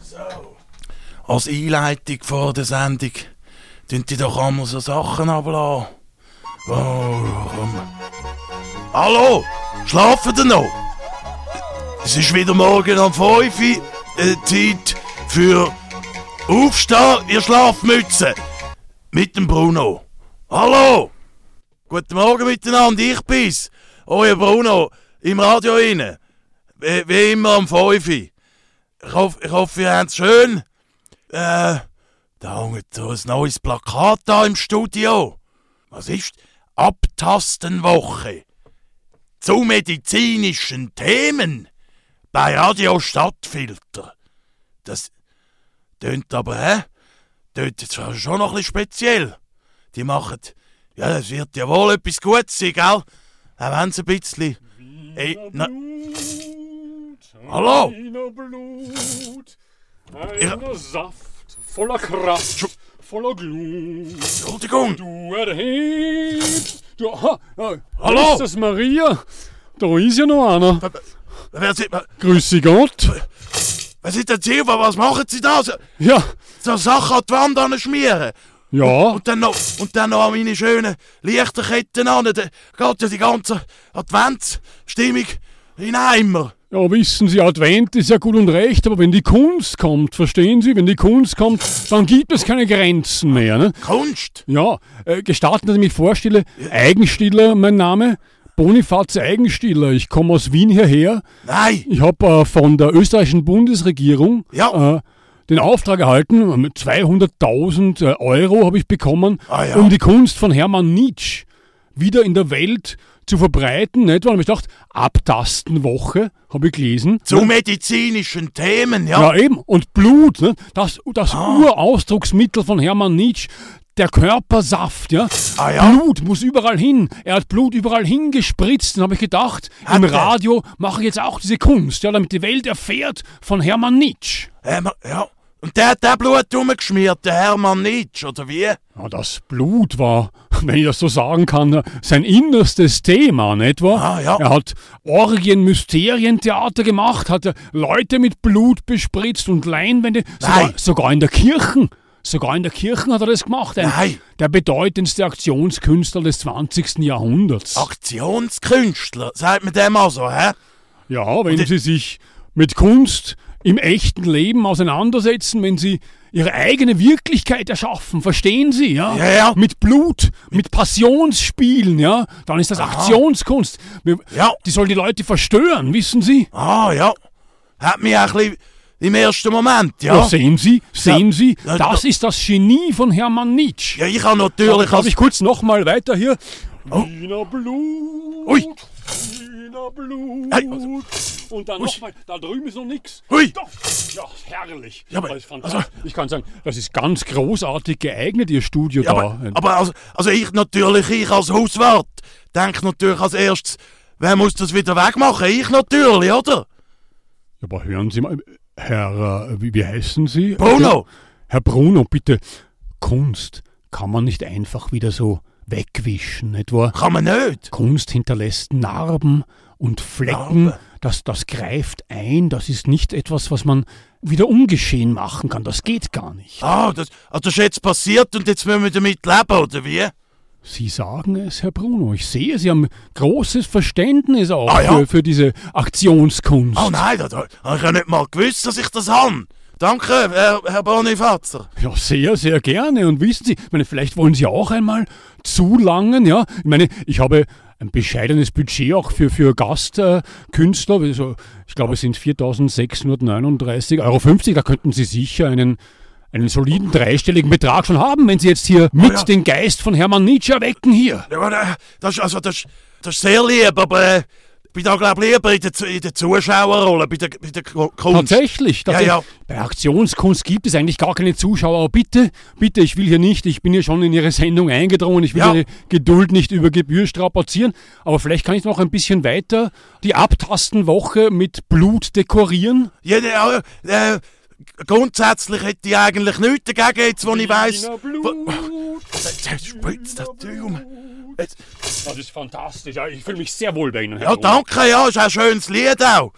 So. Als Einleitung vor der Sendung tun die doch einmal so Sachen ablassen. Oh, komm. Hallo, schlafen ihr noch? Es ist wieder morgen um 5 Uhr, äh, Zeit für Aufstehen, ihr Schlafmützen. Mit dem Bruno. Hallo! Guten Morgen miteinander, ich bin's. Euer Bruno, im Radio inne. Wie, wie immer um 5 Uhr. Ich hoffe, ich hoffe ihr habt's schön. Äh, da hängt so ein neues Plakat da im Studio. Was ist? Abtastenwoche. Zu medizinischen Themen. Bei Radio Stadtfilter. Das tönt aber, hä? Tönt jetzt schon noch ein bisschen speziell. Die machen, ja, das wird ja wohl etwas Gutes sein, gell? Auch wenn sie ein bisschen... Ey, na, Hallo? Einer Blut, Ja. einer Saft, voller Kraft, voller Glut. Entschuldigung. Du erhebst. Du, ha, ha, Hallo? Ist das Maria? Da ist ja noch einer. Wer sind, wer, Grüße Gott. wer sind denn Sie? Was machen Sie da? So, Ja, so Sachen an die Wand anschmieren? ja. Und dann noch, und dann noch an meine schönen Lichterketten an. Da geht ja die ganze Adventsstimmung in Eimer. Ja, wissen Sie, Advent ist ja gut und recht, aber wenn die Kunst kommt, verstehen Sie, wenn die Kunst kommt, dann gibt es keine Grenzen mehr. Ne? Kunst. Ja, äh, gestatten, dass ich mich vorstelle, Eigenstiller, mein Name, Bonifaz Eigenstiller, ich komme aus Wien hierher. Nein. Ich habe äh, von der österreichischen Bundesregierung Ja. äh, den Auftrag erhalten, mit 200.000 äh, Euro habe ich bekommen, Ah, ja. um die Kunst von Hermann Nietzsche wieder in der Welt zu verbreiten. Nicht? Weil ich gedacht, Abtastenwoche, habe ich gelesen. Zu medizinischen Themen, ja. Ja, eben. Und Blut, ne? das, das Urausdrucksmittel von Hermann Nietzsche, der Körpersaft, ja? Ah, ja? Blut muss überall hin. Er hat Blut überall hingespritzt. Dann habe ich gedacht, Hat im? Radio mache ich jetzt auch diese Kunst, ja, damit die Welt erfährt von Hermann Nietzsche. Ähm, ja. Und der hat der Blut umgeschmiert, der Hermann Nietzsche, oder wie? Ja, das Blut war, wenn ich das so sagen kann, sein innerstes Thema, nicht wahr? Ah, ja. Er hat Orgien, Mysterientheater gemacht, hat er Leute mit Blut bespritzt und Leinwände, sogar, sogar in der Kirche. Sogar in der Kirche hat er das gemacht. Ein, Nein. Der bedeutendste Aktionskünstler des 20. Jahrhunderts. Aktionskünstler, sagt man dem also, hä? Ja, wenn Und- Sie sich mit Kunst im echten Leben auseinandersetzen, wenn Sie Ihre eigene Wirklichkeit erschaffen, verstehen Sie, ja? Ja, ja. Mit Blut, mit Passionsspielen, ja? Dann ist das Aktionskunst. Wir- Ja. Die soll die Leute verstören, wissen Sie? Ah, ja. Hat mich auch ein bisschen im ersten Moment, Ja, ja. sehen Sie, sehen Ja. Sie, das ja. ist das Genie von Hermann Nietzsche. Ja, ich habe natürlich Darf ich kurz nochmal weiter hier? Oh. Wiener Blut. Ui. Wiener Blut. Hey, Und dann nochmal, da drüben ist noch nichts. Hui. Ja, herrlich. Ja, aber- das ist fantastisch. ich kann sagen, das ist ganz großartig geeignet, Ihr Studio Ja, da. aber, aber also, also ich natürlich, ich als Hauswart, denke natürlich als erstes, wer muss das wieder wegmachen? Ich natürlich, oder? aber hören Sie mal, Herr, äh, wie, wie heißen Sie? Bruno. Herr Bruno, bitte, Kunst kann man nicht einfach wieder so wegwischen, nicht wahr? Kann man nicht. Kunst hinterlässt Narben und Flecken. Narben? Das, das greift ein. Das ist nicht etwas, was man wieder ungeschehen machen kann. Das geht gar nicht. Ah, das, ah, das ist jetzt passiert und jetzt müssen wir damit leben, oder wie? Sie sagen es, Herr Bruno. Ich sehe, Sie haben großes Verständnis auch Ah, ja? für, für diese Aktionskunst. Oh nein, da, da habe ich ja nicht mal gewusst, dass ich das habe. Danke, Herr, Herr Bonifazer. Ja, sehr, sehr gerne. Und wissen Sie, meine, vielleicht wollen Sie auch einmal zulangen, ja? Ich meine, ich habe ein bescheidenes Budget auch für, für Gastkünstler. also, ich glaube, es sind 4.639,50 Euro. Da könnten Sie sicher einen, einen soliden dreistelligen Betrag schon haben, wenn Sie jetzt hier mit Oh ja. den Geist von Hermann Nietzsche erwecken hier. Ja, äh, das, ist- also, das, das ist sehr lieb, aber äh, bin da, glaube ich, lieber in der, in der Zuschauerrolle, bei der, bei der Ku- Kunst. Tatsächlich, Ja, tatsächlich. ja. Bei Aktionskunst gibt es eigentlich gar keine Zuschauer. Aber bitte, bitte, ich will hier nicht, ich bin hier schon in Ihre Sendung eingedrungen, ich will Ja. Ihre Geduld nicht über Gebühr strapazieren. Aber vielleicht kann ich noch ein bisschen weiter die Abtastenwoche mit Blut dekorieren. Ja, ja, äh, grundsätzlich hätte ich eigentlich nichts dagegen, jetzt, wo ich. Jetzt spritzt das Zeug um. Jetzt, Das ist fantastisch. Ich fühle mich sehr wohl bei Ihnen. Herr ja, danke, ja, ist ein schönes Lied auch.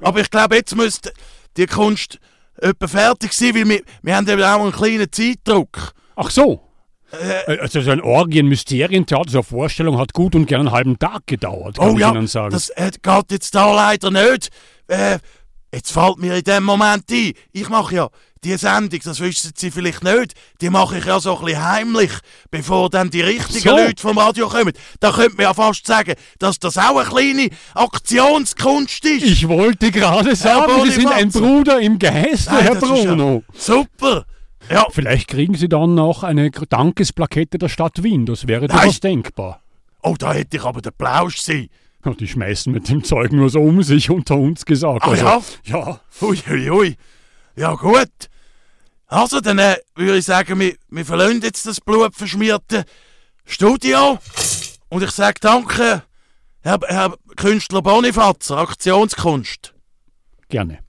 Aber ich glaube, jetzt müsste die Kunst etwa fertig sein, weil wir, wir haben eben auch einen kleinen Zeitdruck. Ach so. Äh, also so ein Orgien-Mysterientheater, so eine Vorstellung hat gut und gern einen halben Tag gedauert, kann oh ich ja, Ihnen sagen. das äh, geht jetzt da leider nicht. Äh, jetzt fällt mir in dem Moment ein, ich mache ja die Sendung, das wissen Sie vielleicht nicht, die mache ich ja so ein bisschen heimlich, bevor dann die richtigen So. Leute vom Radio kommen. Da könnte man ja fast sagen, dass das auch eine kleine Aktionskunst ist. ich wollte gerade sagen, Sie sind ein. Bruder im Geiste, Nein, Herr ist ja Bruno. Super. Ja, Vielleicht kriegen Sie dann noch eine Dankesplakette der Stadt Wien, das wäre durchaus denkbar. oh, da hätte ich aber den Plausch sein. Ja, die schmeißen mit dem Zeug nur so um sich unter uns gesagt. Ah, also, ja? Ja. Ui, ui, ui. Ja, gut. Also, dann äh, würde ich sagen, wir, wir verlassen jetzt das blutverschmierte Studio. Und ich sage danke, Herr, Herr Künstler Bonifazer, Aktionskunst. Gerne.